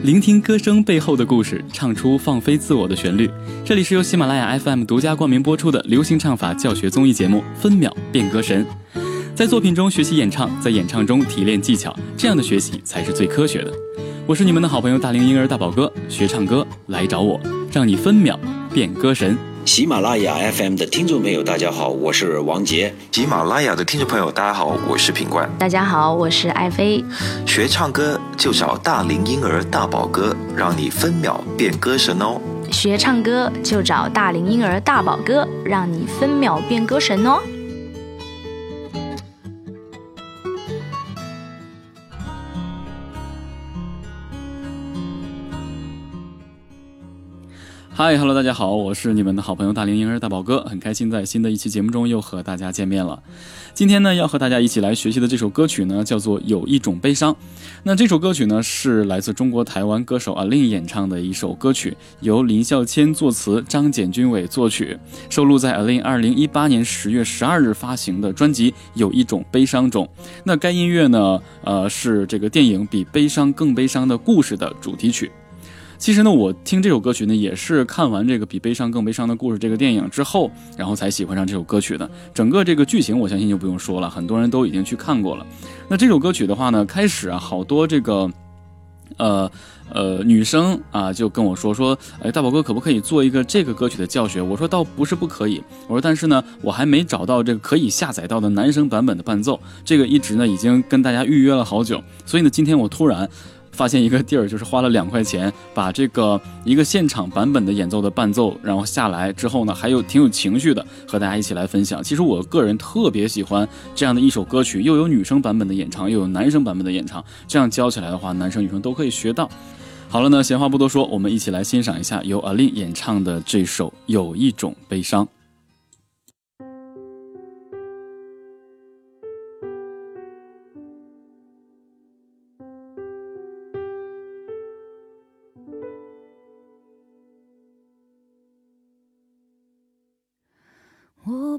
聆听歌声背后的故事，唱出放飞自我的旋律。这里是由喜马拉雅 FM 独家冠名播出的流行唱法教学综艺节目《分秒变歌神》。在作品中学习演唱，在演唱中提炼技巧，这样的学习才是最科学的。我是你们的好朋友大龄婴儿大宝哥，学唱歌来找我，让你分秒变歌神。喜马拉雅 FM 的听众朋友，大家好，我是王杰。喜马拉雅的听众朋友，大家好，我是品冠。大家好，我是爱妃。学唱歌就找大龄婴儿大宝哥，让你分秒变歌神哦。学唱歌就找大龄婴儿大宝哥，让你分秒变歌神哦。嗨，Hello，大家好，我是你们的好朋友大龄婴儿大宝哥，很开心在新的一期节目中又和大家见面了。今天呢，要和大家一起来学习的这首歌曲呢，叫做《有一种悲伤》。那这首歌曲呢，是来自中国台湾歌手阿令演唱的一首歌曲，由林孝谦作词，张简君伟作曲，收录在阿令二零一八年十月十二日发行的专辑《有一种悲伤》中。那该音乐呢，呃，是这个电影《比悲伤更悲伤的故事》的主题曲。其实呢，我听这首歌曲呢，也是看完这个比悲伤更悲伤的故事这个电影之后，然后才喜欢上这首歌曲的。整个这个剧情，我相信就不用说了，很多人都已经去看过了。那这首歌曲的话呢，开始啊，好多这个，呃呃，女生啊，就跟我说说，哎，大宝哥可不可以做一个这个歌曲的教学？我说倒不是不可以，我说但是呢，我还没找到这个可以下载到的男生版本的伴奏，这个一直呢已经跟大家预约了好久，所以呢，今天我突然。发现一个地儿，就是花了两块钱，把这个一个现场版本的演奏的伴奏，然后下来之后呢，还有挺有情绪的，和大家一起来分享。其实我个人特别喜欢这样的一首歌曲，又有女生版本的演唱，又有男生版本的演唱，这样教起来的话，男生女生都可以学到。好了呢，闲话不多说，我们一起来欣赏一下由阿令演唱的这首《有一种悲伤》。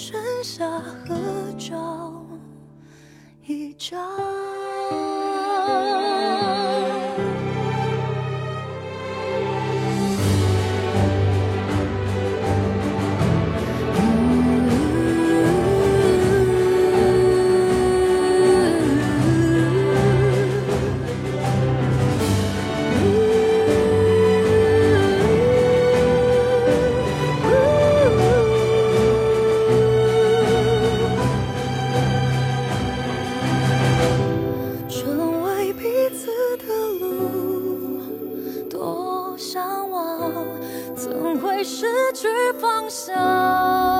剩下合照一张。失去方向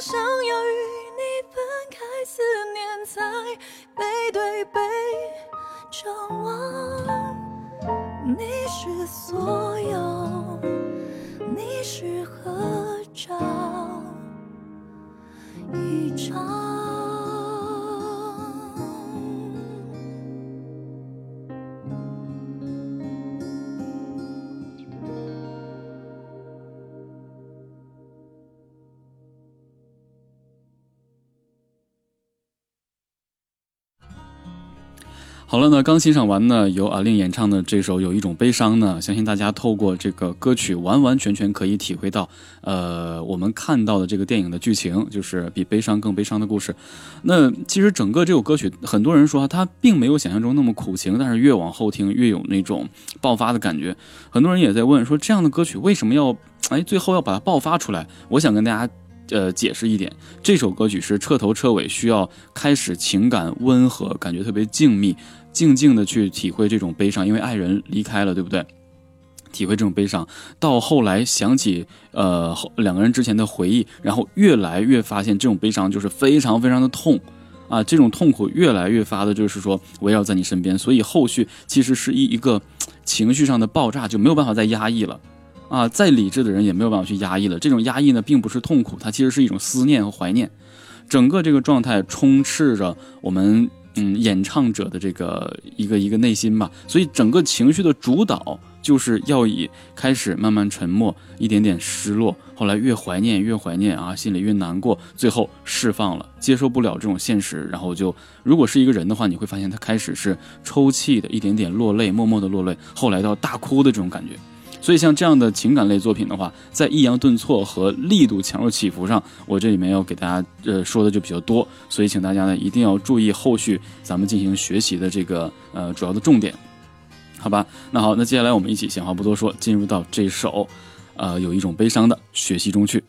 想要与你分开，思念在背对背张望。你是所有，你是合照一张。好了呢，刚欣赏完呢由阿令演唱的这首《有一种悲伤》呢，相信大家透过这个歌曲完完全全可以体会到，呃，我们看到的这个电影的剧情，就是比悲伤更悲伤的故事。那其实整个这首歌曲，很多人说它并没有想象中那么苦情，但是越往后听越有那种爆发的感觉。很多人也在问说，这样的歌曲为什么要哎最后要把它爆发出来？我想跟大家。呃，解释一点，这首歌曲是彻头彻尾需要开始情感温和，感觉特别静谧，静静的去体会这种悲伤，因为爱人离开了，对不对？体会这种悲伤，到后来想起呃后两个人之前的回忆，然后越来越发现这种悲伤就是非常非常的痛啊，这种痛苦越来越发的，就是说围绕在你身边，所以后续其实是一一个情绪上的爆炸，就没有办法再压抑了。啊，再理智的人也没有办法去压抑了。这种压抑呢，并不是痛苦，它其实是一种思念和怀念。整个这个状态充斥着我们嗯演唱者的这个一个一个内心吧。所以整个情绪的主导就是要以开始慢慢沉默，一点点失落，后来越怀念越怀念啊，心里越难过，最后释放了，接受不了这种现实，然后就如果是一个人的话，你会发现他开始是抽泣的，一点点落泪，默默的落泪，后来到大哭的这种感觉。所以像这样的情感类作品的话，在抑扬顿挫和力度强弱起伏上，我这里面要给大家呃说的就比较多，所以请大家呢一定要注意后续咱们进行学习的这个呃主要的重点，好吧？那好，那接下来我们一起闲话不多说，进入到这首呃有一种悲伤的学习中去。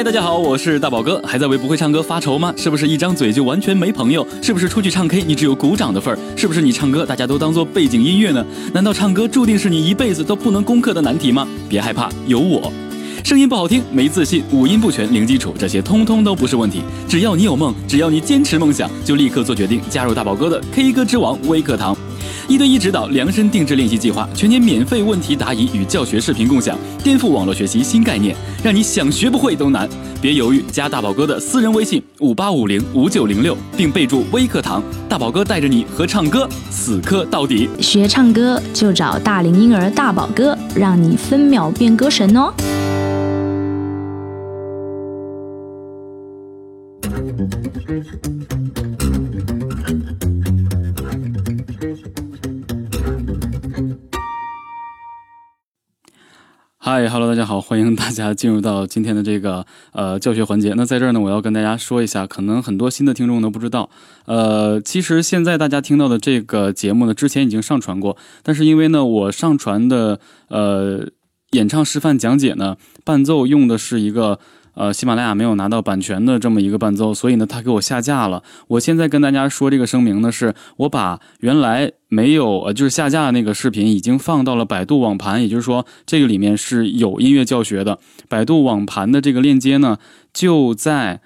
嗨，大家好，我是大宝哥，还在为不会唱歌发愁吗？是不是一张嘴就完全没朋友？是不是出去唱 K 你只有鼓掌的份儿？是不是你唱歌大家都当做背景音乐呢？难道唱歌注定是你一辈子都不能攻克的难题吗？别害怕，有我。声音不好听，没自信，五音不全，零基础，这些通通都不是问题。只要你有梦，只要你坚持梦想，就立刻做决定，加入大宝哥的 K 歌之王微课堂。一对一指导，量身定制练习计划，全年免费问题答疑与教学视频共享，颠覆网络学习新概念，让你想学不会都难。别犹豫，加大宝哥的私人微信五八五零五九零六，并备注微课堂，大宝哥带着你和唱歌死磕到底。学唱歌就找大龄婴儿大宝哥，让你分秒变歌神哦。嗨哈喽，大家好，欢迎大家进入到今天的这个呃教学环节。那在这儿呢，我要跟大家说一下，可能很多新的听众都不知道，呃，其实现在大家听到的这个节目呢，之前已经上传过，但是因为呢，我上传的呃演唱示范讲解呢，伴奏用的是一个。呃，喜马拉雅没有拿到版权的这么一个伴奏，所以呢，他给我下架了。我现在跟大家说这个声明呢，是我把原来没有呃，就是下架的那个视频已经放到了百度网盘，也就是说，这个里面是有音乐教学的。百度网盘的这个链接呢，就在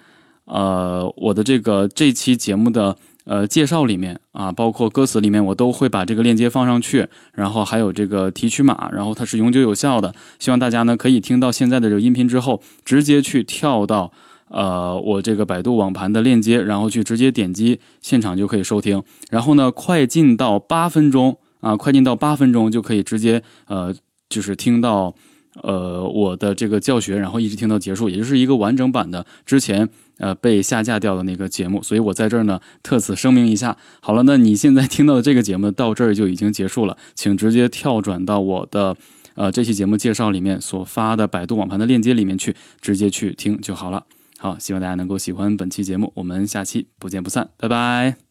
呃我的这个这期节目的呃介绍里面啊，包括歌词里面，我都会把这个链接放上去，然后还有这个提取码，然后它是永久有效的。希望大家呢可以听到现在的这个音频之后，直接去跳到呃我这个百度网盘的链接，然后去直接点击现场就可以收听。然后呢，快进到八分钟啊，快进到八分钟就可以直接呃就是听到呃我的这个教学，然后一直听到结束，也就是一个完整版的之前。呃，被下架掉的那个节目，所以我在这儿呢，特此声明一下。好了，那你现在听到的这个节目到这儿就已经结束了，请直接跳转到我的呃这期节目介绍里面所发的百度网盘的链接里面去，直接去听就好了。好，希望大家能够喜欢本期节目，我们下期不见不散，拜拜。